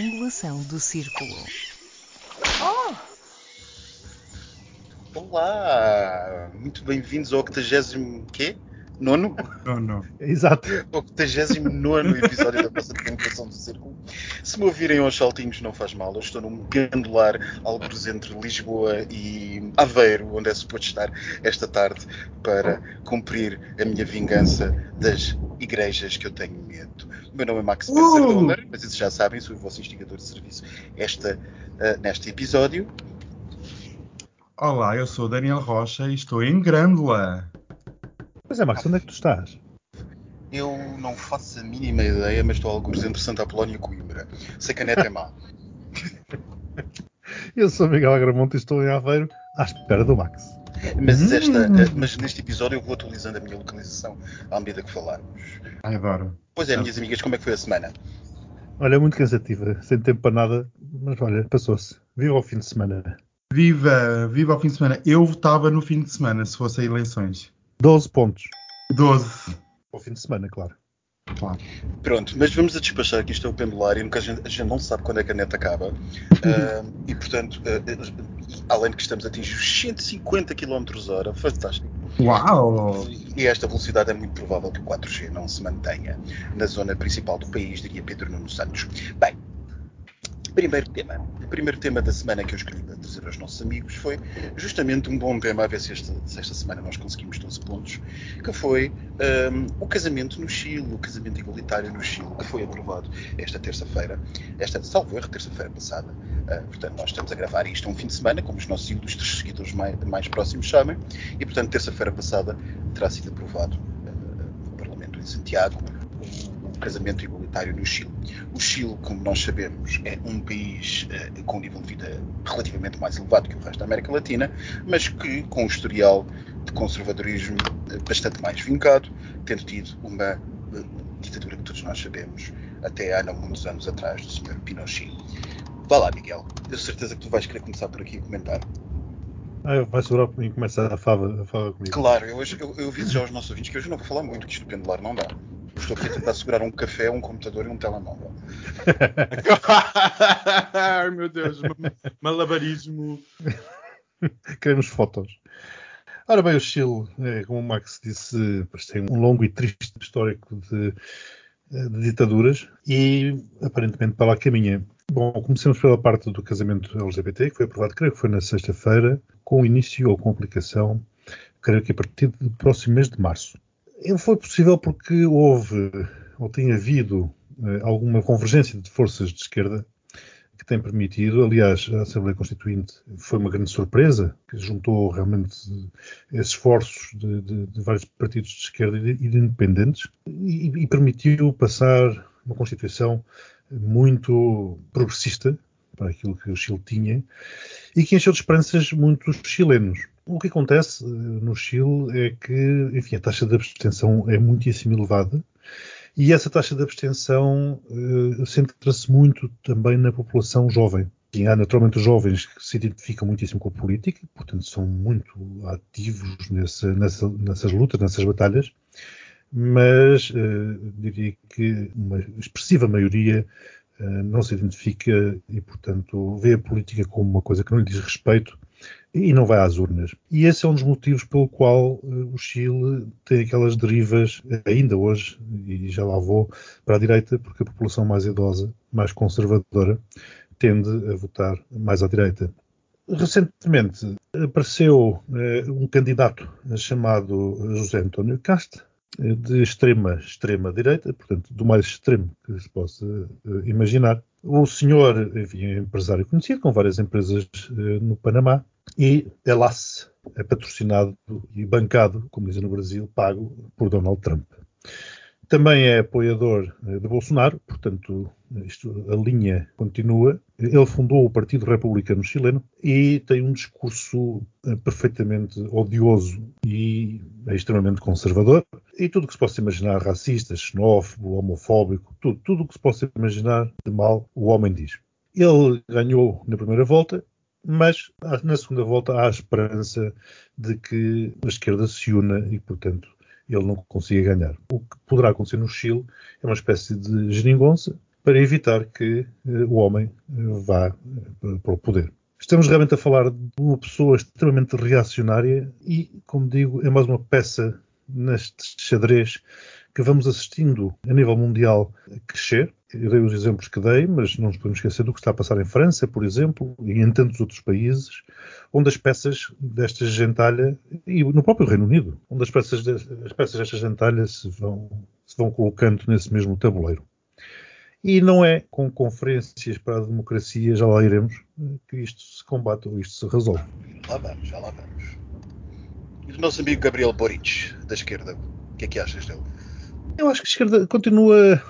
dimensão do círculo. Oh! Olá! Muito bem-vindos ao 80 quê? Nono? Não. Exato. O 89 episódio da nossa Comunicação do Círculo. Se me ouvirem aos saltinhos, não faz mal. Eu estou num gandular, alguns entre Lisboa e Aveiro, onde é suposto estar esta tarde, para cumprir a minha vingança das igrejas que eu tenho medo. O meu nome é Max Spencer Uh! Dollar, mas isso já sabem, sou o vosso instigador de serviço esta, ah, neste episódio. Olá, eu sou o Daniel Rocha e estou em Grândola. Pois é, Max, onde é que tu estás? Eu não faço a mínima ideia, mas estou a alguns entre Santa Apolónia e Coimbra. Sei que a neta é má. Eu sou Miguel Agramonte e estou em Aveiro à espera do Max. Mas, Hum. esta, eh, mas neste episódio eu vou atualizando a minha localização à medida que falarmos. Ai, adoro. Pois é, Tá. minhas amigas, como é que foi a semana? Olha, muito cansativa, sem tempo para nada, mas olha, passou-se. Viva ao fim de semana. Viva, viva ao fim de semana. Eu votava no fim de semana, se fossem eleições. 12 pontos. 12. Ao fim de semana, claro. Claro. Pronto, mas vamos a despachar que isto é o pendular e nunca a gente, a gente não sabe quando é que a neta acaba. Ah, e portanto, ah, além de que estamos a atingir os 150 km hora, fantástico. Uau! E a esta velocidade é muito provável que o 4G não se mantenha na zona principal do país, diria Pedro Nuno Santos. Bem, primeiro tema. O primeiro tema da semana que eu escolhi para trazer aos nossos amigos foi justamente um bom tema, a ver se esta, se esta semana nós conseguimos 12 pontos, que foi hum, o casamento no Chile, o casamento igualitário no Chile, que foi aprovado esta terça-feira, esta, salvo erro, terça-feira passada. Ah, portanto, nós estamos a gravar isto um fim de semana, como os nossos ilustres seguidores mais, mais próximos sabem, e portanto, terça-feira passada terá sido aprovado ah, no Parlamento em Santiago casamento igualitário no Chile. O Chile, como nós sabemos, é um país eh, com um nível de vida relativamente mais elevado que o resto da América Latina, mas que com um historial de conservadorismo eh, bastante mais vincado, tendo tido uma eh, ditadura que todos nós sabemos até há não muitos anos atrás do Sr. Pinochet. Vá lá, Miguel. Eu certeza que tu vais querer começar por aqui a comentar. Ah, vai segurar e começa a fava, a fava comigo. Claro, eu, hoje, eu, eu aviso já aos nossos ouvintes que hoje não vou falar muito, que isto do pendular não dá. Estou aqui a tentar segurar um café, um computador e um telemóvel. Ai, meu Deus. ma- Malabarismo. Queremos fotos. Ora bem, o Chile, é, como o Max disse, tem um longo e triste histórico de, de ditaduras e aparentemente para lá caminha. Bom, comecemos pela parte do casamento LGBT, que foi aprovado, creio que foi na sexta-feira, com início ou com aplicação, creio que a partir do próximo mês de março. E foi possível porque houve, ou tem havido, eh, alguma convergência de forças de esquerda que tem permitido, aliás, a Assembleia Constituinte foi uma grande surpresa, que juntou realmente esforços de, de- de vários partidos de esquerda e e de independentes e, e permitiu passar uma Constituição muito progressista para aquilo que o Chile tinha e que encheu de esperanças muitos chilenos. O que acontece eh, no Chile é que, enfim, a taxa de abstenção é muitíssimo elevada e essa taxa de abstenção eh, centra-se muito também na população jovem. E há naturalmente jovens que se identificam muitíssimo com a política, portanto são muito ativos nessa- nessa- nessas lutas, nessas batalhas, mas eh, diria que uma expressiva maioria eh, não se identifica e, portanto, vê a política como uma coisa que não lhe diz respeito e não vai às urnas. E esse é um dos motivos pelo qual eh, o Chile tem aquelas derivas, eh, ainda hoje, e já lá vou, para a direita, porque a população mais idosa, mais conservadora, tende a votar mais à direita. Recentemente apareceu eh, um candidato chamado José António Cast, eh, de extrema, extrema direita, portanto, do mais extremo que se possa imaginar. O senhor, enfim, é empresário conhecido, com várias empresas eh, no Panamá, e é LAS, é patrocinado e bancado, como dizem no Brasil, pago por Donald Trump. Também é apoiador eh, de Bolsonaro, portanto, isto, a linha continua. Ele fundou o Partido Republicano Chileno e tem um discurso eh, perfeitamente odioso e é extremamente conservador. E tudo o que se possa imaginar, racista, xenófobo, homofóbico, tudo o que se possa imaginar de mal, o homem diz. Ele ganhou na primeira volta, mas na segunda volta há a esperança de que a esquerda se una e, portanto, ele não consiga ganhar. O que poderá acontecer no Chile é uma espécie de geringonça para evitar que o homem vá para o poder. Estamos realmente a falar de uma pessoa extremamente reacionária e, como digo, é mais uma peça neste xadrez que vamos assistindo a nível mundial crescer. Eu dei os exemplos que dei, mas não nos podemos esquecer do que está a passar em França, por exemplo, e em tantos outros países, onde as peças desta gentalha, e no próprio Reino Unido, onde as peças, de, as peças desta gentalha se vão, se vão colocando nesse mesmo tabuleiro. E não é com conferências para a democracia, já lá iremos, que isto se combate ou isto se resolve. Lá vamos, já lá vamos. E do nosso amigo Gabriel Boric, da esquerda, o que é que achas dele? Eu acho que a esquerda continua.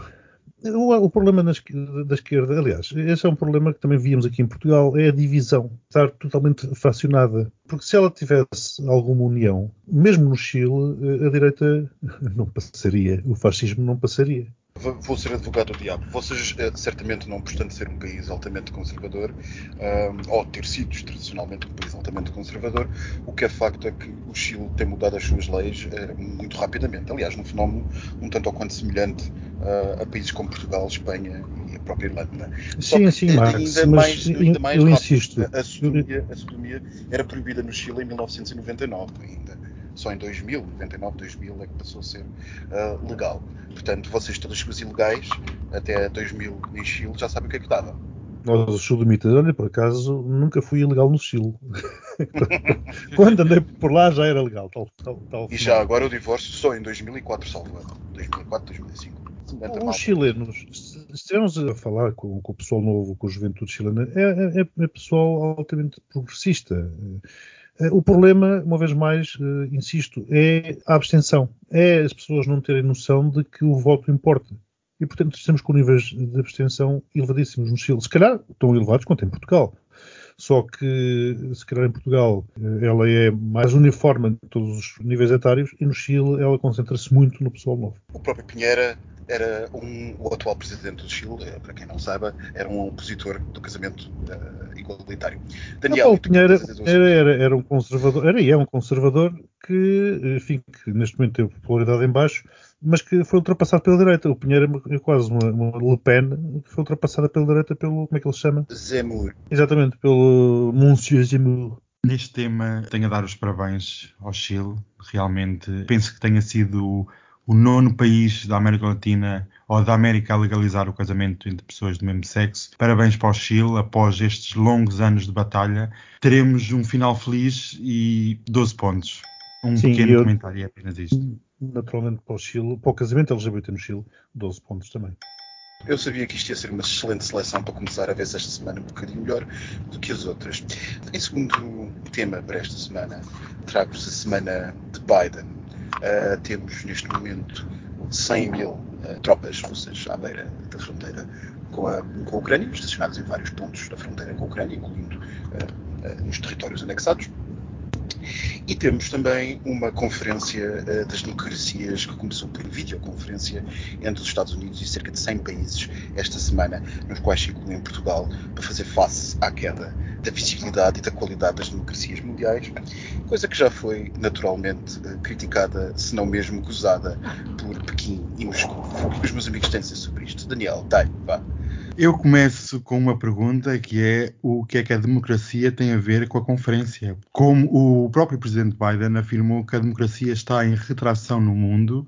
O, o problema da esquerda, aliás, esse é um problema que também víamos aqui em Portugal, é a divisão, estar totalmente fracionada. Porque se ela tivesse alguma união, mesmo no Chile, a direita não passaria, o fascismo não passaria. Vou ser advogado do diabo. Vocês, eh, certamente, não obstante ser um país altamente conservador, um, ou ter sido tradicionalmente um país altamente conservador, o que é facto é que o Chile tem mudado as suas leis uh, muito rapidamente. Aliás, num fenómeno um tanto ou quanto semelhante uh, a países como Portugal, Espanha e a própria Irlanda. Sim, sim, Marcos, ainda mais, ainda mais eu rápido, insisto. A sodomia, a sodomia era proibida no Chile em 1999 ainda só em 2000, 99, 2000 é que passou a ser uh, legal. Portanto, vocês todos os ilegais, até 2000 em Chile, já sabem o que é que dava. Nós, os sodomitas, olha, por acaso, nunca fui ilegal no Chile. Quando andei por lá já era legal. Tal, tal, tal e já agora o divórcio só em 2004, salvo 2004, 2005. Os chilenos, se estivermos a falar com, com, o pessoal novo, com a juventude chilena, é, é, é pessoal altamente progressista. Eh, o problema, uma vez mais, eh, insisto, é a abstenção. É as pessoas não terem noção de que o voto importa. E, portanto, estamos com níveis de abstenção elevadíssimos no Chile. Se calhar tão elevados quanto em Portugal. Só que, se calhar em Portugal, eh, ela é mais uniforme em todos os níveis etários e no Chile ela concentra-se muito no pessoal novo. O próprio Pinheira era um, o atual presidente do Chile, eh, para quem não saiba, era um opositor do casamento uh, igualitário. Daniel, ah, Pinheiro era, era, era, um conservador, era e é um conservador que, enfim, que neste momento tem popularidade em baixo, mas que foi ultrapassado pela direita. O Pinheiro é quase uma, uma Le Pen que foi ultrapassada pela direita pelo, como é que ele se chama? Zemmour. Exatamente, pelo Monsieur Zemmour. Neste tema, tenho a dar os parabéns ao Chile. Realmente, penso que tenha sido o nono país da América Latina ou da América a legalizar o casamento entre pessoas do mesmo sexo. Parabéns para o Chile, após estes longos anos de batalha. Teremos um final feliz e 12 pontos. Um Sim, pequeno eu, comentário é apenas isto. Naturalmente para o Chile, para o casamento LGBT no Chile, 12 pontos também. Eu sabia que isto ia ser uma excelente seleção para começar a ver esta semana um bocadinho melhor do que as outras. Em segundo tema para esta semana, trago-vos a semana de Biden Uh, temos neste momento 100 mil uh, tropas russas à beira da fronteira com a, com a Ucrânia, estacionadas em vários pontos da fronteira com a Ucrânia, incluindo uh, nos territórios anexados. E temos também uma conferência uh, das democracias que começou por videoconferência entre os Estados Unidos e cerca de 100 países esta semana, nos quais se incluem Portugal, para fazer face à queda da visibilidade e da qualidade das democracias mundiais, coisa que já foi naturalmente uh, criticada, se não mesmo gozada, por Pequim e Moscou. Que os meus amigos têm a dizer sobre isto? Daniel, dai, vá. Eu começo com uma pergunta que é o que é que a democracia tem a ver com a conferência? Como o próprio presidente Biden afirmou que a democracia está em retração no mundo,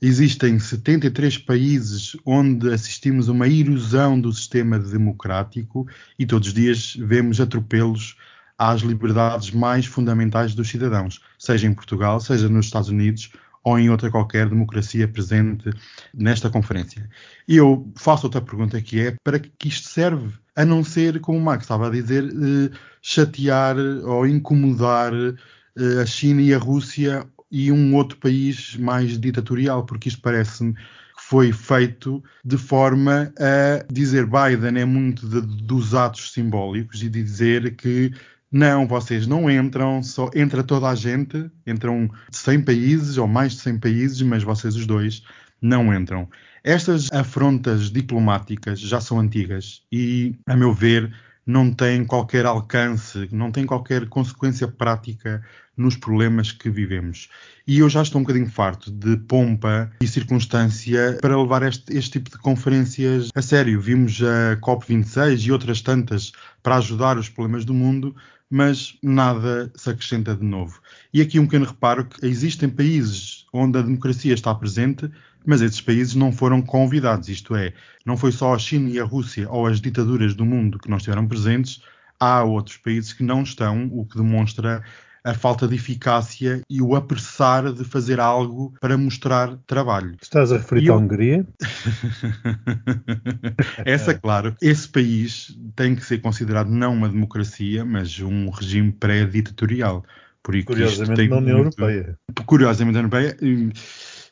existem 73 países onde assistimos a uma erosão do sistema democrático e todos os dias vemos atropelos às liberdades mais fundamentais dos cidadãos, seja em Portugal, seja nos Estados Unidos ou em outra qualquer democracia presente nesta conferência. E eu faço outra pergunta que é para que isto serve? A não ser, como o Max estava a dizer, eh, chatear ou incomodar eh, a China e a Rússia e um outro país mais ditatorial, porque isto parece-me que foi feito de forma a dizer Biden é muito de, dos atos simbólicos e dizer que não, vocês não entram, só entra toda a gente, entram 100 países ou mais de 100 países, mas vocês os dois não entram. Estas afrontas diplomáticas já são antigas e, a meu ver, não têm qualquer alcance, não têm qualquer consequência prática nos problemas que vivemos. E eu já estou um bocadinho farto de pompa e circunstância para levar este, este tipo de conferências a sério. Vimos a COP26 e outras tantas para ajudar os problemas do mundo, mas nada se acrescenta de novo. E aqui um pequeno reparo que existem países onde a democracia está presente, mas esses países não foram convidados. Isto é, não foi só a China e a Rússia ou as ditaduras do mundo que não estiveram presentes, há outros países que não estão, o que demonstra a falta de eficácia e o apressar de fazer algo para mostrar trabalho. Estás a referir à Hungria? Essa, claro. Esse país tem que ser considerado não uma democracia, mas um regime pré-ditatorial. Curiosamente na União muito... Europeia. Curiosamente na União Europeia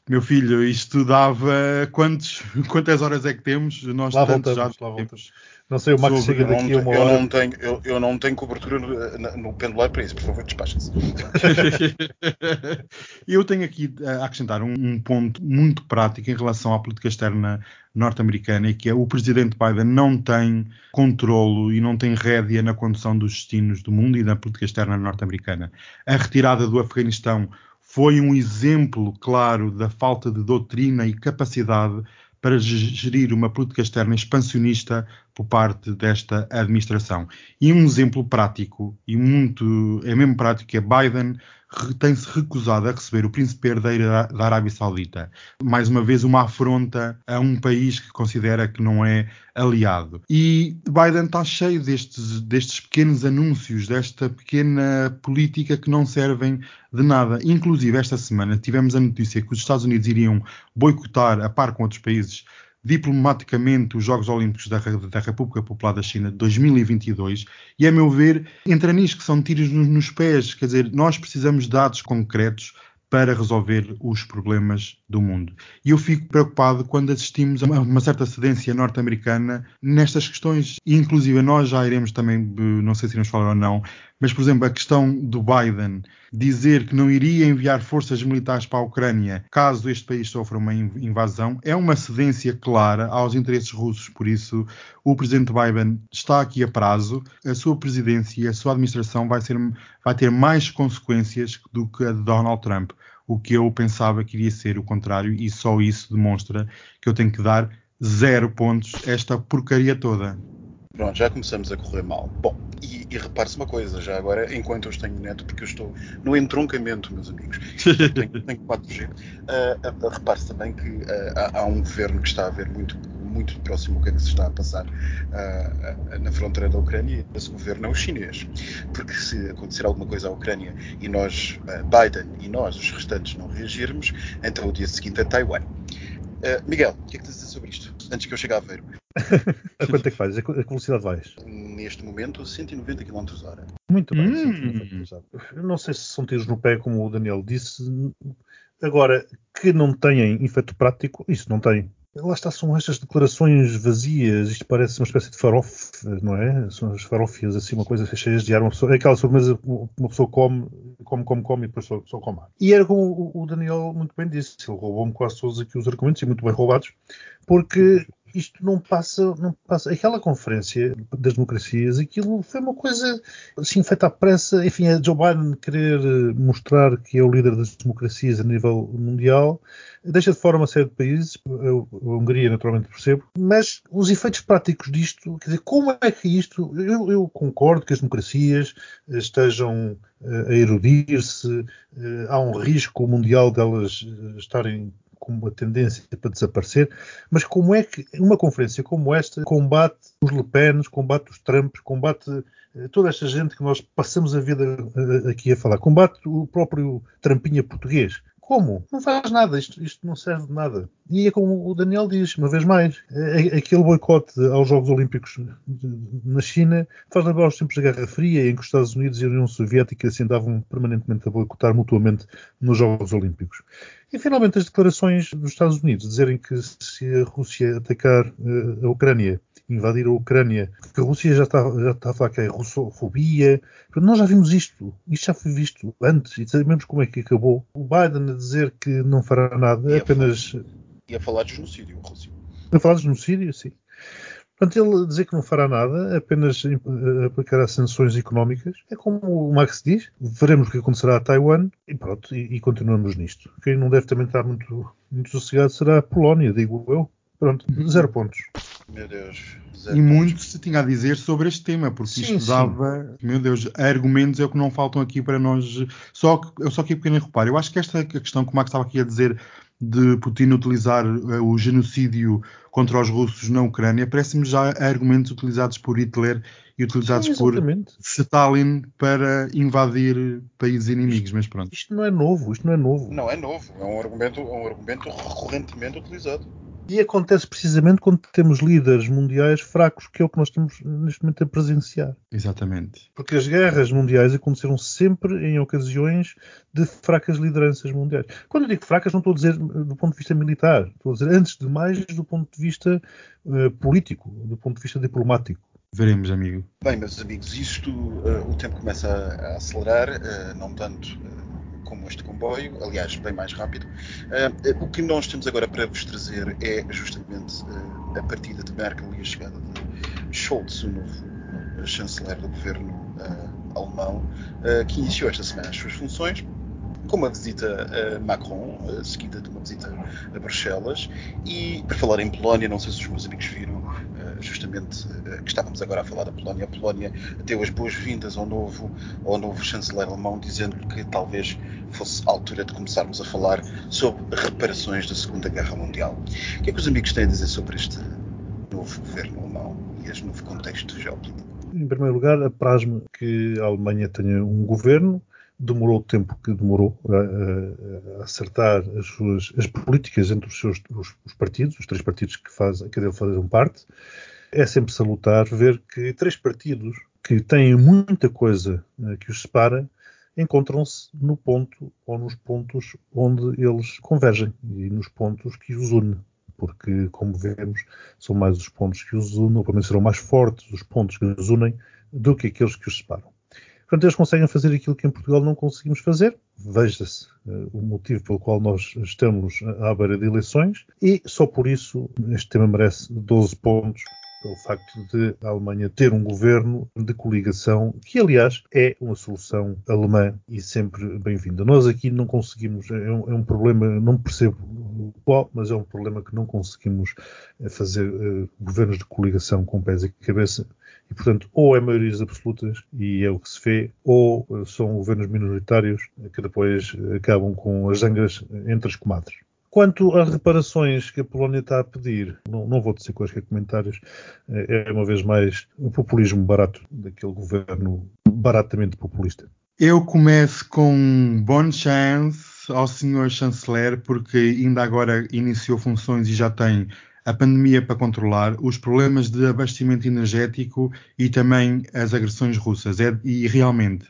meu filho, isto dava quantos, quantas horas é que temos? Nós lá voltamos, já lá voltamos. Não sei, o Max chega daqui a uma hora. Eu não tenho, eu, eu não tenho cobertura no, no pendular para isso, por favor, despachem-se. eu tenho aqui a acrescentar um, um, ponto muito prático em relação à política externa norte-americana, e que é o presidente Biden não tem controlo e não tem rédea na condução dos destinos do mundo e da política externa norte-americana. A retirada do Afeganistão foi um exemplo claro da falta de doutrina e capacidade para gerir uma política externa expansionista por parte desta administração. E um exemplo prático, e muito, é mesmo prático, é Biden tem-se recusado a receber o príncipe herdeiro da Arábia Saudita. Mais uma vez, uma afronta a um país que considera que não é aliado. E Biden está cheio destes, destes pequenos anúncios, desta pequena política que não servem de nada. Inclusive, esta semana tivemos a notícia que os Estados Unidos iriam boicotar, a par com outros países, diplomaticamente os Jogos Olímpicos da, da, República Popular da China de 2022 e, a meu ver, entra nisso que são tiros nos, nos pés. Quer dizer, nós precisamos de dados concretos para resolver os problemas do mundo. E eu fico preocupado quando assistimos a uma certa cedência norte-americana nestas questões, e inclusive nós já iremos também, não sei se iremos falar ou não, mas, por exemplo, a questão do Biden dizer que não iria enviar forças militares para a Ucrânia caso este país sofra uma invasão é uma cedência clara aos interesses russos. Por isso, o presidente Biden está aqui a prazo. A sua presidência e a sua administração vai, ser, vai ter mais consequências do que a de Donald Trump o que eu pensava que iria ser o contrário, e só isso demonstra que eu tenho que dar zero pontos a esta porcaria toda. Pronto, já começamos a correr mal. Bom, e, e repare-se uma coisa, já agora, enquanto eu tenho neto, porque eu estou no entroncamento, meus amigos, tenho, tenho 4G, uh, uh, repare-se também que uh, há, há, um governo que está a ver muito, muito próximo o que é que se está a passar uh, na fronteira da Ucrânia. Esse governo é o chinês. Porque se acontecer alguma coisa à Ucrânia e nós, Biden e nós, os restantes, não reagirmos, então o dia seguinte é Taiwan. Miguel, o que é que tens a dizer sobre isto? Antes que eu chegue a ver. A quanto é que faz? A que velocidade vais? Neste momento, 190 km h Muito bem, hum. Não sei se são tiros no pé, como o Daniel disse. Agora, que não têm efeito prático, isso não tem. Lá está, são estas declarações vazias, isto parece uma espécie de farofe, não é? São as farofias, assim, uma coisa cheias de ar, uma pessoa, é aquela sobremesa uma pessoa come, come, come, come e depois só, só come. E era como o Daniel muito bem disse, ele roubou-me quase todos aqui os argumentos, e muito bem roubados, porque isto não passa, não passa. Aquela conferência das democracias, aquilo foi uma coisa assim feita à pressa. Enfim, a Joe Biden querer mostrar que é o líder das democracias a nível mundial, deixa de fora uma série de países, a Hungria naturalmente percebo, mas os efeitos práticos disto, quer dizer, como é que isto. Eu, eu concordo que as democracias estejam eh, a erudir-se, eh, há um risco mundial delas eh, estarem com uma tendência para desaparecer, mas como é que uma conferência como esta combate os Le Pen, combate os Trumps, combate eh, toda esta gente que nós passamos a vida eh, aqui a falar, combate o próprio Trampinha português, como? Não faz nada, isto, isto, não serve de nada. E é como o Daniel diz, uma vez mais, é, aquele boicote aos Jogos Olímpicos na China faz lembrar os tempos da Guerra Fria, em que os Estados Unidos e a União Soviética se andavam permanentemente a boicotar mutuamente nos Jogos Olímpicos. E finalmente as declarações dos Estados Unidos dizerem que se a Rússia atacar uh, a Ucrânia, invadir a Ucrânia, que a Rússia já está, já está a falar que é russofobia. Nós já vimos isto. Isto já foi visto antes e sabemos como é que acabou. O Biden a dizer que não fará nada, é apenas. E a falar de genocídio, Rússia. A falar de genocídio, sim. Portanto, ele dizer que não fará nada, apenas eh, aplicará sanções económicas, é como o Max diz, veremos o que acontecerá a Taiwan e pronto, e, e continuamos nisto. Quem não deve também estar muito, muito sossegado será a Polónia, digo eu. Pronto, zero pontos. Meu Deus. E muito se tinha a dizer sobre este tema, porque sim, isto dava, sim. meu Deus, argumentos é o que não faltam aqui para nós. Só que eu só aqui pequeno reparo. Eu acho que esta questão que o Max estava aqui a dizer de Putin utilizar uh, o genocídio contra os russos na Ucrânia, parece-me já argumentos utilizados por Hitler e utilizados Sim, por Stalin para invadir países inimigos, isto, mas pronto. Isto não é novo, isto não é novo. Não é novo, é um argumento, é um argumento recorrentemente utilizado. E acontece precisamente quando temos líderes mundiais fracos, que é o que nós estamos neste momento a presenciar. Exatamente. Porque as guerras mundiais aconteceram sempre em ocasiões de fracas lideranças mundiais. Quando eu digo fracas, não estou a dizer do ponto de vista militar, estou a dizer, antes de mais, do ponto de vista uh, político, do ponto de vista diplomático. Veremos, amigo. Bem, meus amigos, isto, uh, o tempo começa a, a acelerar, uh, não tanto como este comboio, aliás, bem mais rápido. Uh, o que nós temos agora para vos trazer é justamente uh, a partida de Merkel e a chegada de Scholz, o novo chanceler do governo uh, alemão, que iniciou esta semana as suas funções com uma visita a Macron, seguida de uma visita a Bruxelas. E, para falar em Polónia, não sei se os meus amigos viram, justamente que estávamos agora a falar da Polónia. A Polónia deu as boas-vindas ao novo, ao novo chanceler alemão, dizendo-lhe que talvez fosse a altura de começarmos a falar sobre reparações da Segunda Guerra Mundial. O que é que os amigos têm a dizer sobre este novo governo alemão e este novo contexto geopolítico? Em primeiro lugar, apraz-me que a Alemanha tenha um governo demorou o tempo que demorou a, a acertar as suas as políticas entre os seus os, os partidos, os três partidos que, faz, que dele fazem parte. É sempre salutar ver que três partidos que têm muita coisa uh, que os separa encontram-se no ponto ou nos pontos onde eles convergem e nos pontos que os une. Porque, como vemos, são mais os pontos que os unem, ou pelo menos serão mais fortes os pontos que os unem do que aqueles que os separam. Portanto, eles conseguem fazer aquilo que em Portugal não conseguimos fazer. Veja-se uh, o motivo pelo qual nós estamos à beira de eleições e só por isso este tema merece 12 pontos pelo facto de a Alemanha ter um governo de coligação, que aliás é uma solução alemã e sempre bem-vinda. Nós aqui não conseguimos, é um, é um, problema, não percebo qual, mas é um problema que não conseguimos eh, fazer uh, governos de coligação com pés e cabeça. E, portanto, ou é maiorias absolutas, e é o que se vê, ou uh, são governos minoritários que depois acabam com as zangas entre as comadres. Quanto a reparações que a Polónia está a pedir, não, não vou dizer quaisquer comentários, é, é uma vez mais o populismo barato daquele governo baratamente populista. Eu começo com bom chance ao senhor chanceler, porque ainda agora iniciou funções e já tem a pandemia para controlar, os problemas de abastecimento energético e também as agressões russas. É, e realmente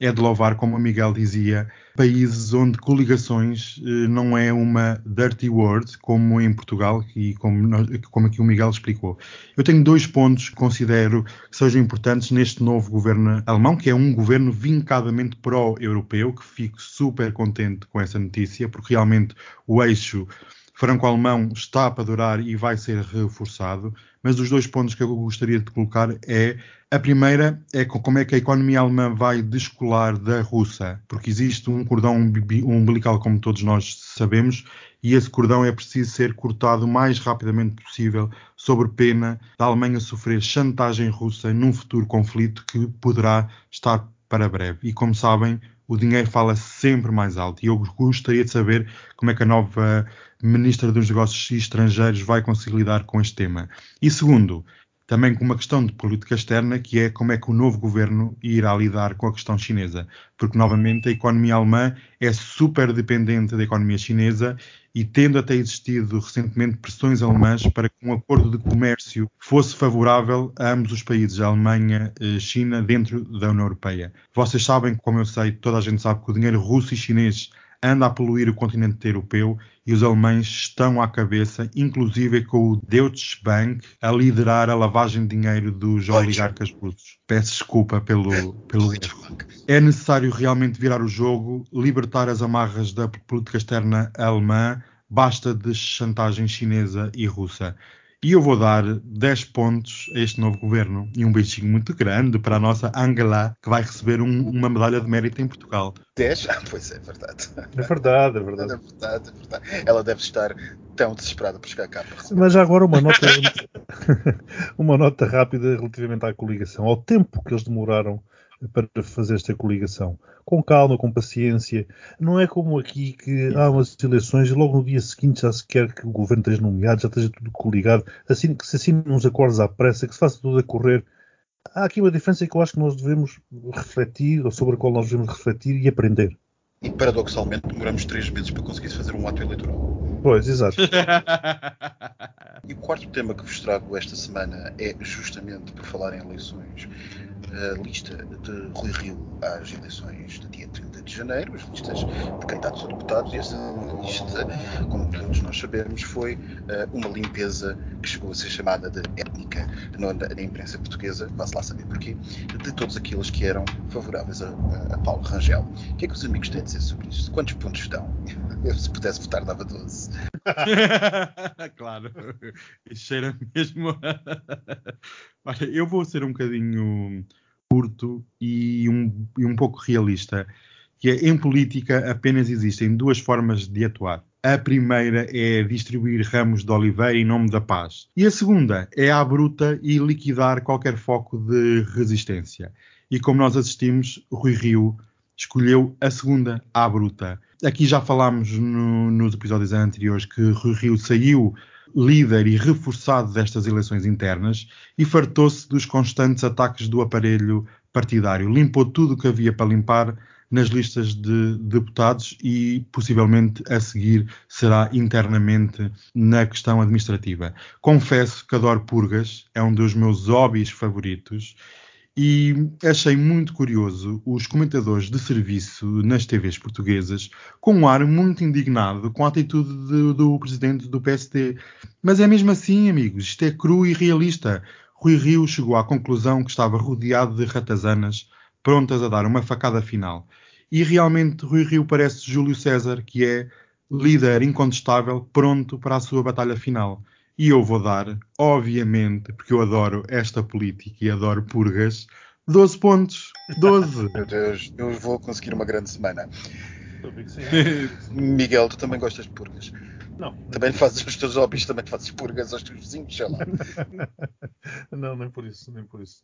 é de louvar, como o Miguel dizia, países onde coligações eh, não é uma dirty word, como em Portugal e como, nós, como aqui o Miguel explicou. Eu tenho dois pontos que considero que sejam importantes neste novo governo alemão, que é um governo vincadamente pró-europeu, que fico super contente com essa notícia, porque realmente o eixo franco-alemão está para durar e vai ser reforçado, mas os dois pontos que eu gostaria de colocar é a primeira é como é que a economia alemã vai descolar da russa, porque existe um cordão umbilical, como todos nós sabemos, e esse cordão é preciso ser cortado o mais rapidamente possível, sob pena da Alemanha sofrer chantagem russa num futuro conflito que poderá estar para breve. E como sabem, o dinheiro fala sempre mais alto. E eu gostaria de saber como é que a nova Ministra dos Negócios Estrangeiros vai conseguir lidar com este tema. E segundo, também com uma questão de política externa, que é como é que o novo governo irá lidar com a questão chinesa. Porque, novamente, a economia alemã é super dependente da economia chinesa e tendo até existido recentemente pressões alemãs para que um acordo de comércio fosse favorável a ambos os países, a Alemanha e China, dentro da União Europeia. Vocês sabem, como eu sei, toda a gente sabe que o dinheiro russo e chinês anda a poluir o continente europeu e os alemães estão à cabeça, inclusive com o Deutsche Bank a liderar a lavagem de dinheiro dos oligarcas russos. Peço desculpa pelo, pelo É necessário realmente virar o jogo, libertar as amarras da política externa alemã, basta de chantagem chinesa e russa. E eu vou dar 10 pontos a este novo governo e um beijinho muito grande para a nossa Angela, que vai receber um, uma medalha de mérito em Portugal. 10? Ah, pois é, verdade. É verdade, é verdade. É verdade, é verdade. Ela deve estar tão desesperada por chegar cá. Para Mas já agora uma nota, uma nota rápida relativamente à coligação, ao tempo que eles demoraram para fazer esta coligação. Com calma, com paciência. Não é como aqui que há umas eleições e logo no dia seguinte já se quer que o governo esteja nomeado, já esteja tudo coligado, assim, que se assinem uns acordos à pressa, que se faça tudo a correr. Há aqui uma diferença que eu acho que nós devemos refletir, ou sobre a qual nós devemos refletir e aprender. E paradoxalmente demoramos três meses para conseguir fazer um ato eleitoral. Pois, exato. e o quarto tema que vos trago esta semana é justamente por falar em eleições a lista de Rui Rio às eleições do dia 30 de janeiro, as listas de candidatos a deputados, e essa lista, como todos nós sabemos, foi uh, uma limpeza que chegou a ser chamada de étnica na, na imprensa portuguesa, quase lá saber porquê, de todos aqueles que eram favoráveis a, a, Paulo Rangel. O que é que os amigos têm a dizer sobre isto? Quantos pontos dão? Eu, se pudesse votar, dava 12. claro, cheira mesmo. Olha, eu vou ser um bocadinho curto e um, e um pouco realista, que em política apenas existem duas formas de atuar. A primeira é distribuir ramos de oliveira em nome da paz. E a segunda é à bruta e liquidar qualquer foco de resistência. E como nós assistimos, Rui Rio escolheu a segunda à bruta. Aqui já falámos no, nos episódios anteriores que Rui Rio saiu líder e reforçado destas eleições internas e fartou-se dos constantes ataques do aparelho partidário. Limpou tudo o que havia para limpar nas listas de deputados e possivelmente a seguir será internamente na questão administrativa. Confesso que adoro purgas, é um dos meus hobbies favoritos e achei muito curioso os comentadores de serviço nas TVs portuguesas com um ar muito indignado com a atitude de, do presidente do PSD. Mas é mesmo assim, amigos, isto é cru e realista. Rui Rio chegou à conclusão que estava rodeado de ratazanas prontas a dar uma facada final. E realmente Rui Rio parece Júlio César, que é líder incontestável, pronto para a sua batalha final. E eu vou dar, obviamente, porque eu adoro esta política e adoro purgas, 12 pontos. 12. Meu Deus, eu vou conseguir uma grande semana. Miguel, tu também gostas de purgas? Não. Também fazes os teus hobbies, também fazes purgas aos teus vizinhos, sei lá. não, nem por isso, nem por isso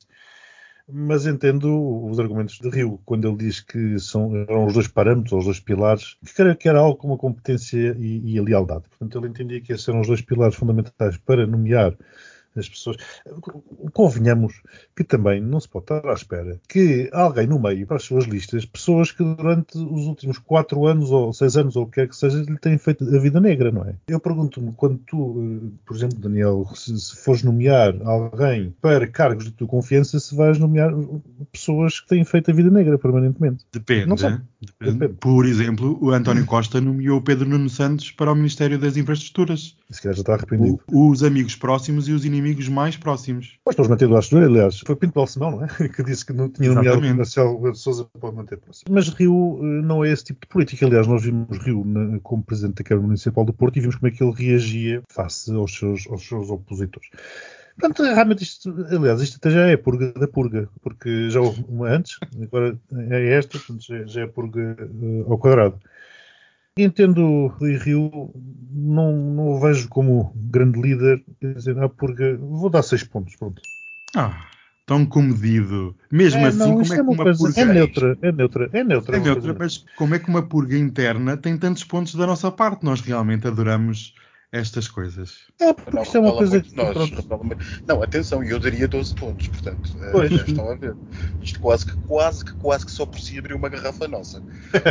mas entendo os argumentos de Rio, quando ele diz que são, eram os dois parâmetros, os dois pilares, que que era algo como a competência e, e a lealdade. Portanto, ele entendia que esses eram os dois pilares fundamentais para nomear as pessoas. Convenhamos que também não se pode estar à espera que alguém no meio, para as suas listas, pessoas que durante os últimos quatro anos ou seis anos ou o que é que seja, lhe têm feito a vida negra, não é? Eu pergunto-me, quando tu, eh, por exemplo, Daniel, se, se fores nomear alguém para cargos de tua confiança, se vais nomear pessoas que têm feito a vida negra permanentemente. Depende. Não Depende. Depende. Por exemplo, o António Costa nomeou Pedro Nuno Santos para o Ministério das Infraestruturas. Se calhar já está arrependido. O, os amigos próximos e os inimigos mais próximos. Pois, para os manter do Astúria, aliás, foi Pinto Balsemão, não é? Que disse que não tinha nomeado o Marcelo de Souza para manter próximo. Mas Rio eh, não é esse tipo de política. Aliás, nós vimos Rio na, como presidente da Câmara Municipal do Porto e vimos como é que ele reagia face aos seus, aos seus opositores. Portanto, realmente isto, aliás, isto até já é purga da purga, porque já houve uma antes, agora é esta, portanto já, já é purga uh, ao quadrado. Entendo Rui Rio, não, não o vejo como grande líder, quer dizer, ah, porque vou dar seis pontos, pronto. Ah, tão comedido. Mesmo é, assim, não, como é, é que uma, coisa, purga... É neutra, é neutra, é neutra. É neutra, mas como é que uma purga interna tem tantos pontos da nossa parte? Nós realmente adoramos estas coisas. É, porque não, isto é uma coisa que. Nós, não, atenção, eu daria 12 pontos, portanto, eh, pois. já estão a ver. Isto quase que, quase que, quase que só por si abriu uma garrafa nossa.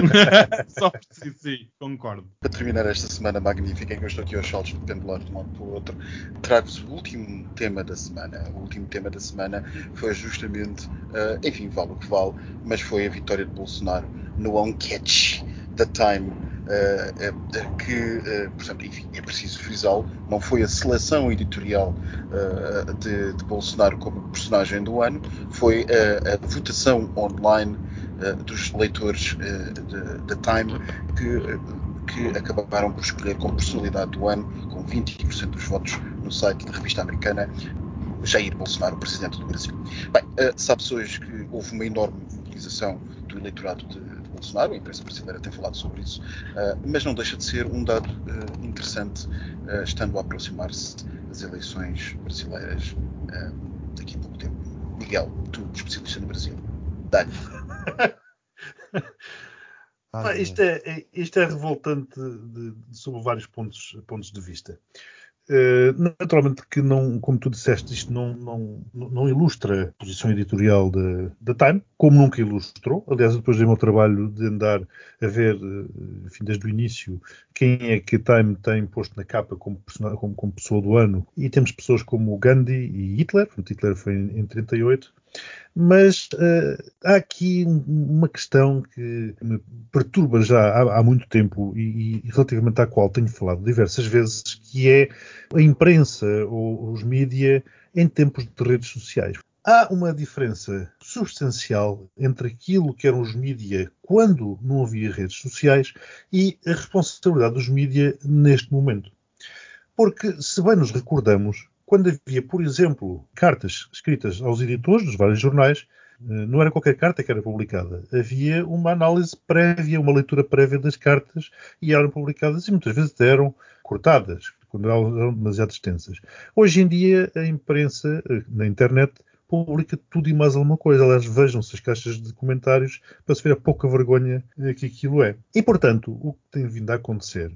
só por si, sim, concordo. Para terminar esta semana magnífica em que eu estou aqui aos saltos de pendular de um lado para o outro, trago-vos o último tema da semana. O último tema da semana foi justamente, uh, enfim, vale o que vale, mas foi a vitória de Bolsonaro no On Catch da Time que, uh, portanto, enfim, é preciso frisá-lo, não foi a seleção editorial de, de, Bolsonaro como personagem do ano, foi a, votação online dos leitores da Time que, que acabaram por escolher como personalidade do ano, com 20% dos votos, no site da revista americana Jair Bolsonaro, presidente do Brasil. Bem, uh, sabe-se hoje que houve uma enorme mobilização do eleitorado de, Bolsonaro, a imprensa brasileira tem falado sobre isso, uh, mas não deixa de ser um dado uh, interessante, estando a aproximar-se das eleições brasileiras daqui a pouco tempo. Miguel, tu, especialista no Brasil, dá-lhe. Ah, isto, é, é, isto é revoltante de, de, sob vários pontos, pontos de vista. Uh, naturalmente que não, como tu disseste, isto não, não, não ilustra a posição editorial da Time, como nunca ilustrou. Aliás, depois dei o meu trabalho de andar a ver, eh, enfim, desde o início, quem é que a Time tem posto na capa como, como, como pessoa do ano. E temos pessoas como Gandhi e Hitler, Hitler foi em, em 38, mas uh, há aqui uma questão que me perturba já há, há muito tempo e, e, relativamente à qual tenho falado diversas vezes, que é a imprensa ou os mídia em tempos de redes sociais. Há uma diferença substancial entre aquilo que eram os mídia quando não havia redes sociais e a responsabilidade dos mídia neste momento. Porque, se bem nos recordamos, quando havia, por exemplo, cartas escritas aos editores dos vários jornais, eh, não era qualquer carta que era publicada. Havia uma análise prévia, uma leitura prévia das cartas e eram publicadas e muitas vezes eram cortadas, quando eram demasiado extensas. Hoje em dia, a imprensa eh, na internet publica tudo e mais alguma coisa. Aliás, vejam-se as caixas de comentários para se ver a pouca vergonha eh, que aquilo é. E, portanto, o que tem vindo a acontecer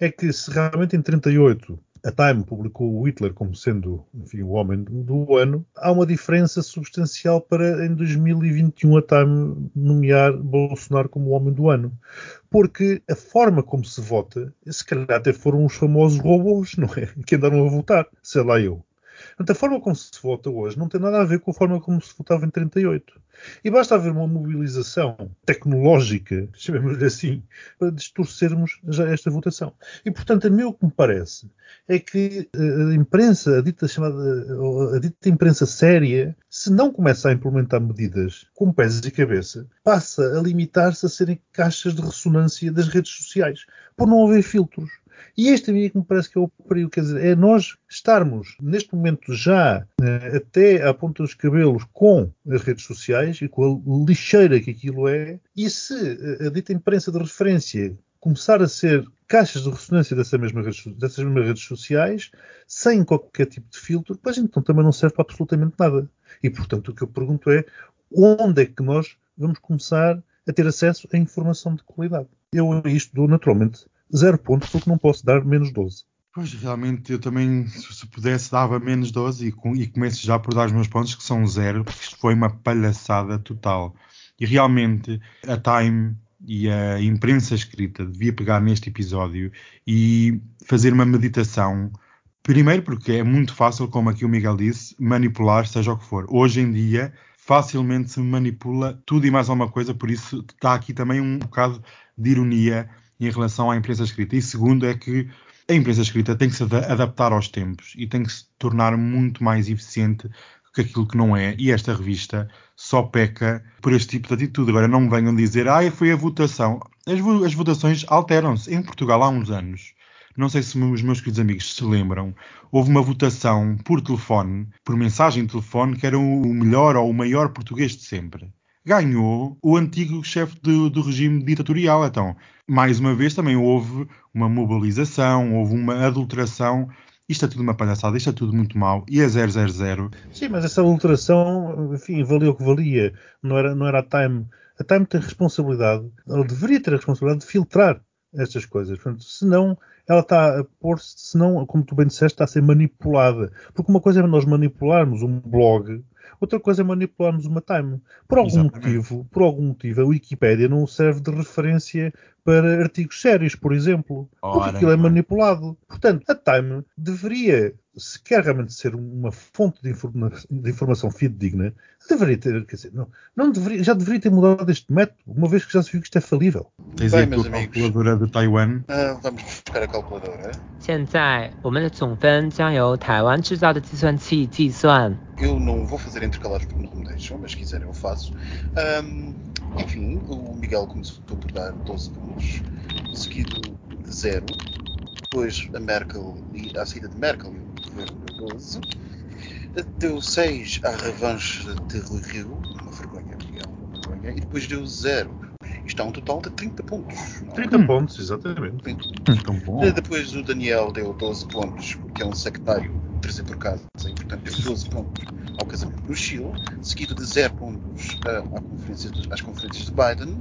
é que se realmente em 38 a Time publicou o Hitler como sendo enfim, o homem do ano, há uma diferença substancial para em 2021 a Time nomear Bolsonaro como o homem do ano. Porque a forma como se vota, se calhar até foram os famosos robôs, não é? Que andaram a votar, sei lá eu. Portanto, a forma como se vota hoje não tem nada a ver com a forma como se votava em 38. E basta haver uma mobilização tecnológica, chamemos-lhe assim, para distorcermos já esta votação. E, portanto, a mim o que me parece é que eh, a imprensa, a dita chamada, a dita imprensa séria, se não começa a implementar medidas com pés e cabeça, passa a limitar-se a serem caixas de ressonância das redes sociais, por não haver filtros. E este a mim é que me parece que é o perigo, quer dizer, é nós estarmos neste momento já eh, até à ponta dos cabelos com as redes sociais e com a lixeira que aquilo é, e se eh, a dita imprensa de referência começar a ser caixas de ressonância dessa mesma redes, dessas mesmas redes sociais, sem qualquer tipo de filtro, pois então também não serve para absolutamente nada. E portanto o que eu pergunto é onde é que nós vamos começar a ter acesso a informação de qualidade? Eu a isto dou naturalmente zero pontos porque não posso dar menos 12. Pois, realmente, eu também, se pudesse, dava menos 12 e, e começo já por dar os meus pontos, que são zero, porque isto foi uma palhaçada total. E realmente, a Time e a imprensa escrita devia pegar neste episódio e fazer uma meditação. Primeiro, porque é muito fácil, como aqui o Miguel disse, manipular seja o que for. Hoje em dia, facilmente se manipula tudo e mais alguma coisa, por isso está aqui também um bocado de ironia em relação à imprensa escrita. E segundo é que a imprensa escrita tem que se adaptar aos tempos e tem que se tornar muito mais eficiente que aquilo que não é. E esta revista só peca por este tipo de atitude. Agora não me venham dizer, ah, foi a votação. As, vo as votações alteram-se. Em Portugal há uns anos, não sei se os meus queridos amigos se lembram, houve uma votação por telefone, por mensagem de telefone, que era o melhor ou o maior português de sempre ganhou o antigo chefe do, do, regime ditatorial. Então, mais uma vez, também houve uma mobilização, houve uma adulteração. Isto é tudo uma palhaçada, isto é tudo muito mau. E é 000. Sim, mas essa adulteração, enfim, valia o que valia. Não era, não era a Time. A Time tem responsabilidade, ela deveria ter a responsabilidade de filtrar estas coisas. Portanto, senão ela está a pôr-se, senão, como tu bem disseste, está a ser manipulada. Porque uma coisa é nós manipularmos um blog Outra coisa é manipularmos uma time. Por algum Exatamente. motivo, por algum motivo, a Wikipédia não serve de referência para artigos sérios, por exemplo. Ora, porque aquilo é manipulado. Portanto, a Time deveria, se quer realmente ser uma fonte de, informa de informação fidedigna, deveria ter, quer dizer, não, não deveria, já deveria ter mudado este método, uma vez que já se viu que isto é falível. Tens aí a tua calculadora de Taiwan? Uh, vamos buscar a calculadora. 现在我们的总分将由台湾制造的计算器计算。Eu não vou fazer intercalares porque não me deixam, mas se quiserem eu faço. Um, enfim, o Miguel começou por dar 12 pontos, seguido de zero. Depois a Merkel, e a saída de Merkel e o Governo deu 12. Deu 6 à revanche de Rui Rio, uma vergonha, é uma vergonha, e depois deu 0. Isto é um total de 30 pontos. não é? 30 pontos, exatamente. 30. Tão bom. Depois o Daniel deu 12 pontos, porque é um sectário, trazer por casa, e portanto deu 12 pontos ao casamento no Chile, seguido de 0 pontos ah, à conferência de- às conferências de Biden,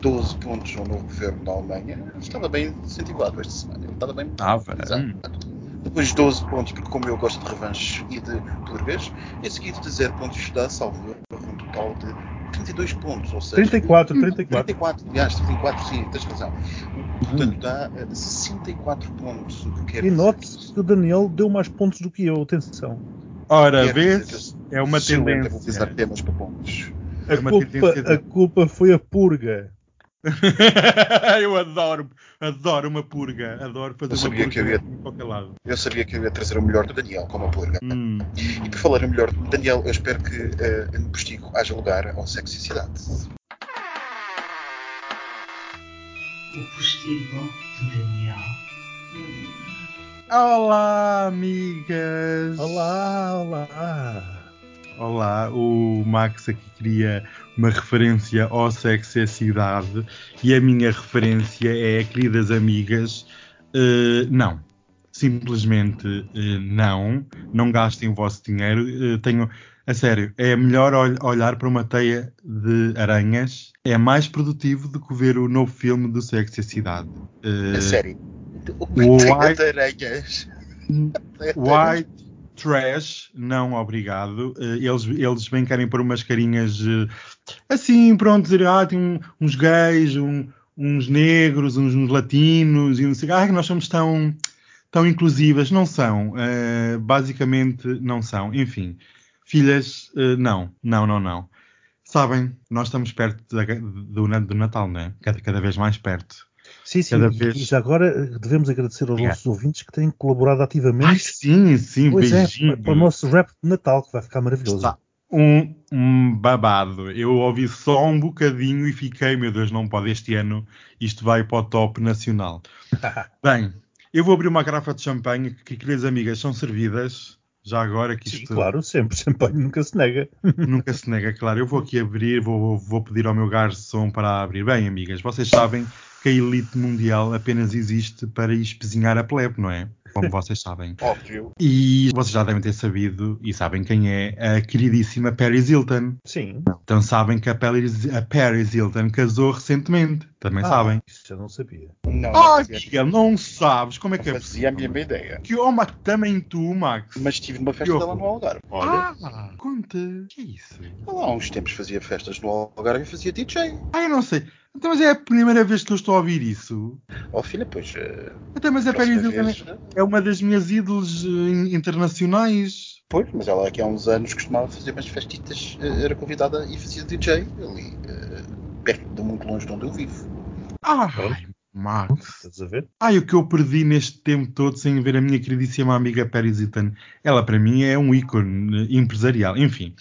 12 pontos ao novo governo da Alemanha. Estava bem incentivado esta semana. Ele estava bem. Estava. Exato. Depois 12 pontos, porque como eu gosto de revanches e de purgas, e seguido de 0 pontos da Salvador, um total de 32 pontos, ou seja, 34, 34. 34, aliás, 34, sim, tens razão. Portanto, dá eh, 64 pontos, o que quer E dizer note que o Daniel deu mais pontos do que eu, atenção. Ora, vês? É uma excelente, vou utilizar tendência. temas para pontos. A É culpa, tendência a culpa foi a purga. eu adoro, adoro uma purga. Adoro fazer Eu uma sabia purga que eu ia- qualquer lado. Eu sabia que eu ia trazer o melhor do Daniel, como a purga. Hum. E por falar em melhor, Daniel, eu espero que eh, no postigo haja lugar ao sexicidade. O postigo de Daniel. Olá, amigas! Olá, olá. Olá, o Max aqui queria uma referência ao sexo e a cidade e a minha referência é, queridas amigas, eh, não. Simplesmente eh, não. Não gastem o vosso dinheiro. Eh, tenho, a sério, é melhor ol- olhar para uma teia de aranhas. É mais produtivo do que ver o novo filme do sexo e a cidade. Eh, A série. o Teia White- de aranhas. White trash, não obrigado. Eh, Eles, eles bem querem pôr umas carinhas eh, assim, pronto, dizer, ah, tem uns gays, um- uns negros, uns, uns latinos, e não sei, ah, nós somos tão, tão inclusivas. Não são. Eh, basicamente, não são. Enfim, filhas, eh, não, não, não, não. Sabem, nós estamos perto da- do, do Natal, não é? Cada, cada vez mais perto. Sim, sim. Cada E, vez- e já agora eh, devemos agradecer aos Obrigado. nossos ouvintes que têm colaborado ativamente. Ai, sim, sim, pois beijinho. é, para o nosso rap de Natal, que vai ficar maravilhoso. Está um, um babado. Eu ouvi só um bocadinho e fiquei, meu Deus, não pode. Este ano isto vai para o top nacional. Bem, eu vou abrir uma garrafa de champanhe que, queridas amigas, são servidas. Já agora que Sim, isto claro, sempre. Champanhe nunca se nega. nunca se nega, claro. Eu vou aqui abrir, vou, vou pedir ao meu garçom para abrir. Bem, amigas, vocês sabem que a elite mundial apenas existe para espezinhar a plebe, não é? Como vocês sabem. Óbvio. E vocês já devem ter sabido e sabem quem é a queridíssima Paris Hilton. Sim. Então sabem que a Paris, a Paris Hilton casou recentemente. Também Ah, sabem. Isso já não sabia. Não, Ah, não Miguel, não sabes como é que é não fazia a possível? mesma ideia. Que oh, mas também tu, Max. Mas estive numa festa Eu- dela no Algarve. Ah, conta. Que é isso? Ela há uns tempos fazia festas no Algarve e fazia DJ. Ah, eu não sei. Então, mas é a primeira vez que eu estou a ouvir isso. Oh filha, pois. eh, Até, mas a Paris próxima Hilton vez, é- é uma das minhas ídolos eh, internacionais. Pois, mas ela aqui há uns anos costumava fazer umas festitas, eh, era convidada e fazia DJ ali, eh, perto de muito longe de onde eu vivo. Ai, Max. Estás a ver? Ai, o que eu perdi neste tempo todo sem ver a minha queridíssima amiga Paris Hilton. Ela, para mim, é um ícone empresarial. Enfim.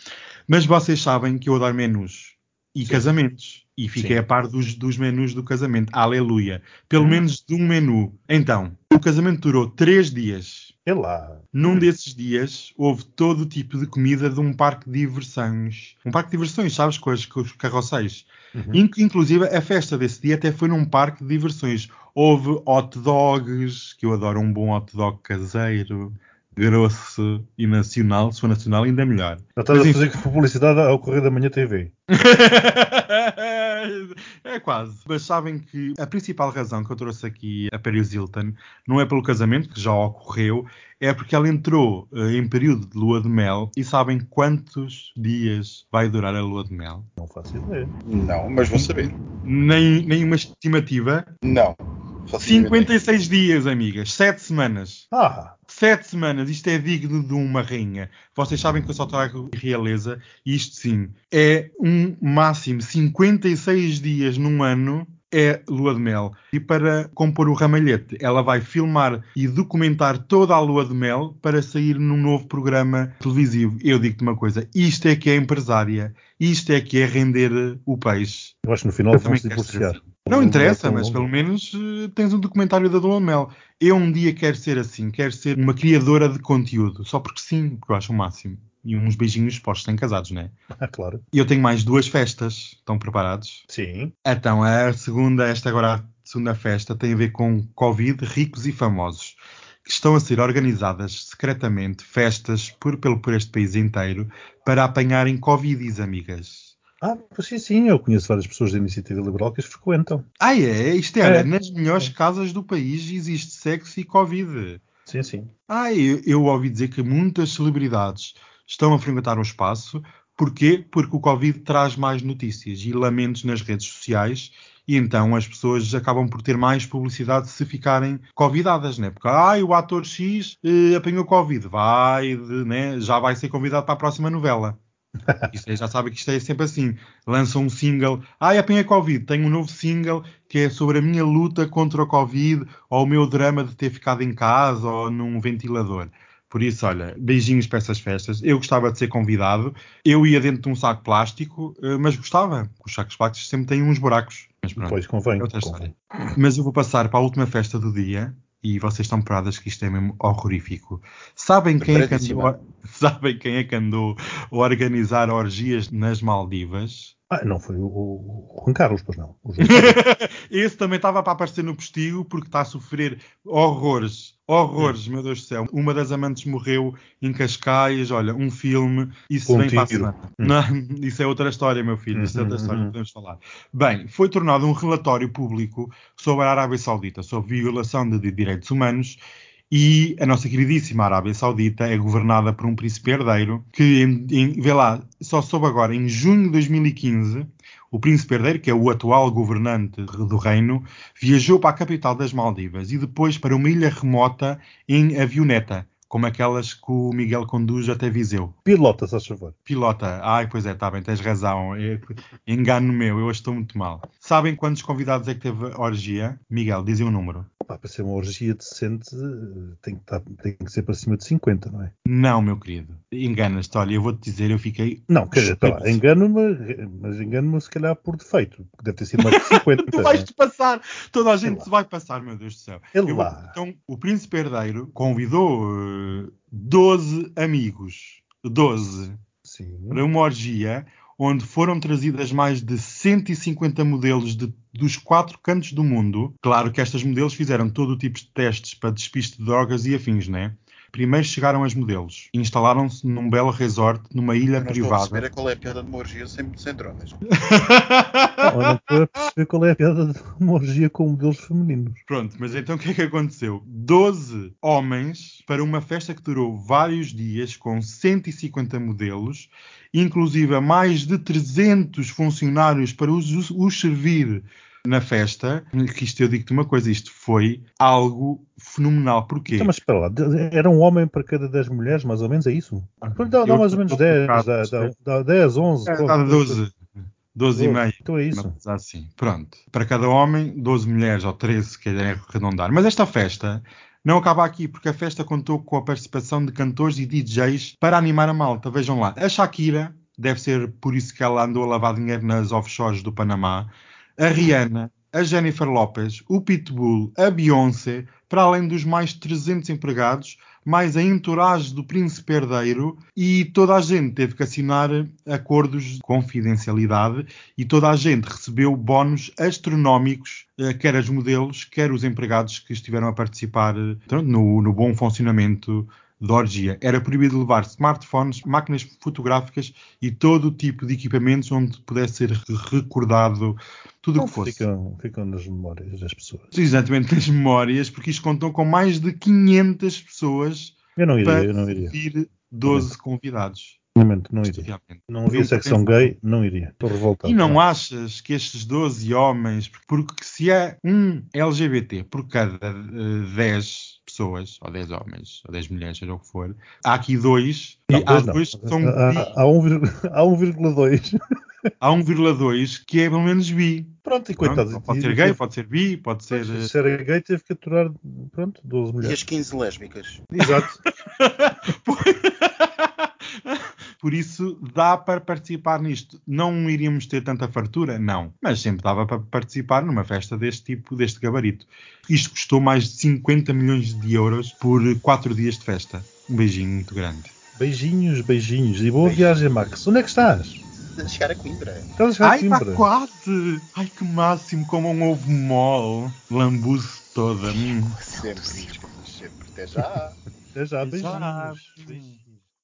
Mas vocês sabem que eu adoro menus e Sim. casamentos. E fiquei Sim. a par dos, dos menus do casamento. Aleluia. Pelo Hum. menos de um menu. Então, o casamento durou três dias. É lá. Num desses dias houve todo o tipo de comida de um parque de diversões. Um parque de diversões, sabes, com, as, com os carroceiros. Uhum. In- Inclusive, a festa desse dia até foi num parque de diversões. Houve hot dogs, que eu adoro um bom hot dog caseiro, grosso e nacional. Se for nacional, ainda melhor. Já estás Mas, a fazer publicidade ao Correio da Manhã TV. é quase. Mas sabem que a principal razão que eu trouxe aqui a Paris Hilton não é pelo casamento, que já ocorreu, é porque ela entrou eh, em período de lua de mel e sabem quantos dias vai durar a lua de mel? Não faço ideia. Não, mas vou saber. Nem, nem uma estimativa. Não. Faço a mínima ideia. 56 dias, amigas. 7 semanas. Ah, Sete semanas, isto é digno de uma rainha. Vocês sabem que eu só trago realeza, isto sim, é um máximo 56 dias num ano é lua de mel. E para compor o ramalhete, ela vai filmar e documentar toda a lua de mel para sair num novo programa televisivo. Eu digo-te uma coisa, isto é que é empresária, isto é que é render o peixe. eu acho que no final vão se divorciar. assim. Não interessa, é mas pelo menos eh, tens um documentário da Dona Mel. Eu um dia quero ser assim, quero ser uma criadora de conteúdo, só porque sim, porque eu acho o máximo. E uns beijinhos postos em casados, né? Ah, claro. E eu tenho mais duas festas. Estão preparados? Sim. Então, a segunda, esta agora, a segunda festa, tem a ver com Covid, ricos e famosos, que estão a ser organizadas secretamente festas por, pelo, por este país inteiro para apanharem Covidis, amigas. Ah, pois sim, sim. Eu conheço várias pessoas da iniciativa liberal que as frequentam. Ah, é? Isto é, É. nas melhores casas do país existe sexo e Covid. Sim, sim. Ah, eu, eu ouvi dizer que muitas celebridades estão a frequentar o espaço. Porquê? Porque o Covid traz mais notícias e lamentos nas redes sociais e então as pessoas acabam por ter mais publicidade se ficarem convidadas, né? Porque, ai, o ator X eh, apanhou Covid, vai, de, né? já vai ser convidado para a próxima novela. Isso aí já sabe que isto é sempre assim. Lançam um single, ai, apanhei Covid, tenho um novo single que é sobre a minha luta contra o Covid ou o meu drama de ter ficado em casa ou num ventilador. Por isso, olha, beijinhos para essas festas. Eu gostava de ser convidado. Eu ia dentro de um saco plástico, eh, mas gostava. Os sacos plásticos sempre têm uns buracos. Mas pronto, Pois convém. é outra convém. história. Mas eu vou passar para a última festa do dia e vocês estão preparadas que isto é mesmo horrorífico. Sabem quem é que andou, sabem quem é que andou a organizar orgias nas Maldivas? Ah, não foi o, o, Juan Carlos, pois não. Esse também estava para aparecer no postigo porque está a sofrer horrores. Horrores, meu Deus do céu. Uma das amantes morreu em Cascais. Olha, um filme. Isso Com vem para a semana. Hum. Não, isso é outra história, meu filho. Isso é outra história, uhum. não podemos falar. Bem, foi tornado um relatório público sobre a Arábia Saudita, sobre violação de direitos humanos. E a nossa queridíssima Arábia Saudita é governada por um príncipe herdeiro que, em, em- vê lá, só soube agora, em junho de 2015, o príncipe herdeiro, que é o atual governante do reino, viajou para a capital das Maldivas e depois para uma ilha remota em avioneta, como aquelas que o Miguel conduz até Viseu. Pilota, se faz favor. Pilota, ai, pois é, está bem, tens razão. É- engano meu, eu hoje estou muito mal. Sabem quantos convidados é que teve a orgia? Miguel, dizem um número. Pá, para ser uma orgia decente, tem que, estar, tem que ser para cima de 50, não é? Não, meu querido. Enganas-te, olha, eu vou-te dizer, eu fiquei. Não, quer dizer, tá engano-me, mas engano-me se calhar por defeito, deve ter sido mais de 50. Tu é? vais-te passar, toda a gente se vai passar, meu Deus do céu. Ele Eu então, o príncipe herdeiro convidou eh, 12 amigos, 12, Sim. para uma orgia onde foram trazidas mais de 150 modelos de- dos quatro cantos do mundo. Claro que estas modelos fizeram todo o tipo de testes para despiste de drogas e afins, né? Primeiro chegaram as modelos, instalaram-se num belo resort, numa ilha não estou a perceber privada. é qual é a piada de uma orgia sem, sem drogas. Não, estou a perceber qual é a piada de uma orgia com modelos femininos. Pronto, mas então o que é que aconteceu? 12 homens para uma festa que durou vários dias com 150 modelos, inclusive a mais de 300 funcionários para os, os servir na festa. Que isto eu digo-te uma coisa, isto foi algo fenomenal. Porquê? Então, mas espera lá, era um homem para cada 10 mulheres, mais ou menos, é isso? Dá, dá Eu mais ou menos estou 10, focado, dá, dá, dá 10, 11. É, dá coisa. 12, 12 e meio. Então é isso. Coisa assim. Pronto. Para cada homem, 12 mulheres ou 13, se quiserem arredondar. Mas esta festa não acaba aqui, porque a festa contou com a participação de cantores e DJs para animar a malta. Vejam lá. A Shakira, deve ser por isso que ela andou a lavar dinheiro nas offshores do Panamá. A Rihanna, a Jennifer Lopez, o Pitbull, a Beyoncé, para além dos mais 300 empregados, mais a entourage do príncipe herdeiro e toda a gente teve que assinar acordos de confidencialidade e toda a gente recebeu bónus astronómicos, eh, quer as modelos, quer os empregados que estiveram a participar no, no bom funcionamento da orgia. Era proibido levar smartphones, máquinas fotográficas e todo o tipo de equipamentos onde pudesse ser recordado tudo o que fosse. ficam, ficam nas memórias das pessoas. Exatamente nas memórias, porque isto contou com mais de 500 pessoas Eu não iria, para eu não iria. servir 12 convidados. Realmente, não iria. Não havia Eu secção gay, não iria. Estou revoltado. E não achas que estes 12 homens, porque se há um LGBT por cada eh, 10 pessoas, ou 10 homens, ou 10 mulheres, seja o que for, há aqui dois, Não, e há dois não. dois que são Há- bi, há, há um vir- há 1,2. há 1,2 que é pelo menos bi. Pronto, e Pronto, coitado. pode e- ser e- gay, pode ser bi, pode ser. eh, Se era gay, teve que aturar, pronto, 12 E mulheres. as 15 lésbicas? Exato. Por- isso dá para participar nisto. Não iríamos ter tanta fartura? Não. Mas sempre dava para participar numa festa deste tipo, deste gabarito. Isto custou mais de 50 milhões de euros por quatro dias de festa. Um beijinho muito grande. Beijinhos, beijinhos. E boa Beijinhos. viagem, Max. Onde é que estás? De chegar a Coimbra. Estás a chegar a Ai, está Coimbra? quase! Ai, que máximo, como um ovo mole. Lambuze toda. Hum. Sempre, sempre. Até já. Até já, Até já. beijinhos. Beijinhos.